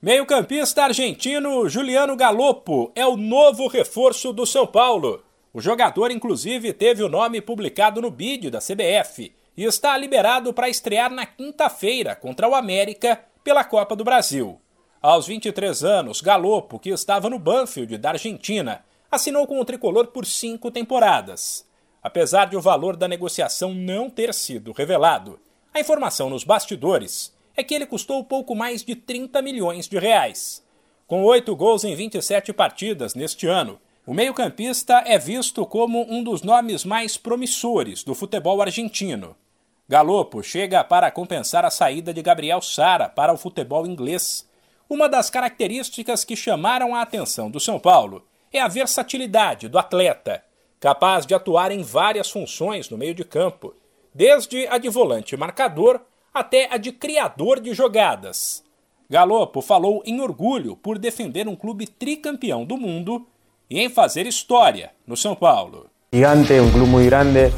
Meio-campista argentino Juliano Galopo é o novo reforço do São Paulo. O jogador, inclusive, teve o nome publicado no bid da CBF e está liberado para estrear na quinta-feira contra o América pela Copa do Brasil. Aos 23 anos, Galopo, que estava no Banfield da Argentina, assinou com o tricolor por cinco temporadas. Apesar de o valor da negociação não ter sido revelado, a informação nos bastidores é que ele custou pouco mais de 30 milhões de reais. Com oito gols em 27 partidas neste ano, o meio-campista é visto como um dos nomes mais promissores do futebol argentino. Galopo chega para compensar a saída de Gabriel Sara para o futebol inglês. Uma das características que chamaram a atenção do São Paulo é a versatilidade do atleta, capaz de atuar em várias funções no meio de campo, desde a de volante marcador até a de criador de jogadas. Galopo falou em orgulho por defender um clube tricampeão do mundo e em fazer história no São Paulo. Gigante, um clube muito grande,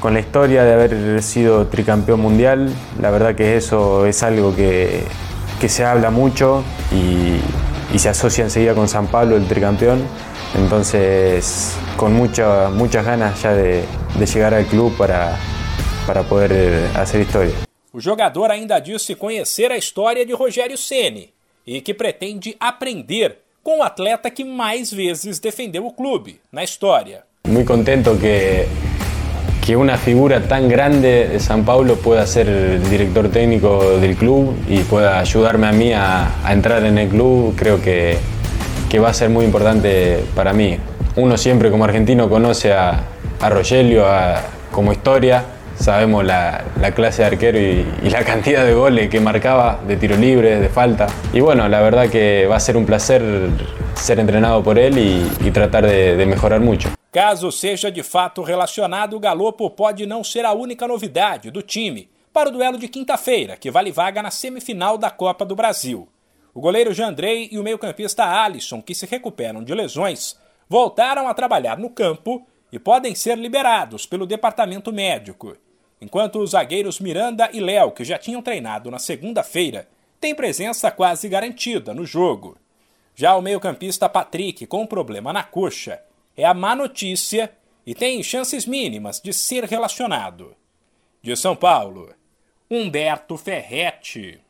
com a história de haber sido tricampeão mundial. La verdad que eso es algo que, que se habla mucho y, y se asocia enseguida con San Pablo, el tricampeón. Entonces, con mucha, muchas ganas ya de, de llegar al club para, para poder hacer historia. O jogador ainda disse conhecer a história de Rogério Ceni e que pretende aprender com o atleta que mais vezes defendeu o clube na história. Muy contento que, que una figura tan grande de San Paulo pueda ser el director técnico del club y pueda ayudarme a mí a, a entrar en el club. Creo que, que va a ser muy importante para mí. Uno siempre como argentino conoce a, a Rogelio a, como historia, sabemos la, la clase de arquero y, y, la cantidad de goles que marcaba de tiro libre, de falta. Y bueno, la verdad que va a ser un placer ser entrenado por él y, y tratar de, de mejorar mucho. Caso seja de fato relacionado, o Galopo pode não ser a única novidade do time para o duelo de quinta-feira, que vale vaga na semifinal da Copa do Brasil. O goleiro Jandrei e o meio-campista Alisson, que se recuperam de lesões, voltaram a trabalhar no campo e podem ser liberados pelo departamento médico enquanto os zagueiros Miranda e Léo, que já tinham treinado na segunda-feira, têm presença quase garantida no jogo. Já o meio-campista Patrick, com um problema na coxa, é a má notícia e tem chances mínimas de ser relacionado. De São Paulo, Humberto Ferretti.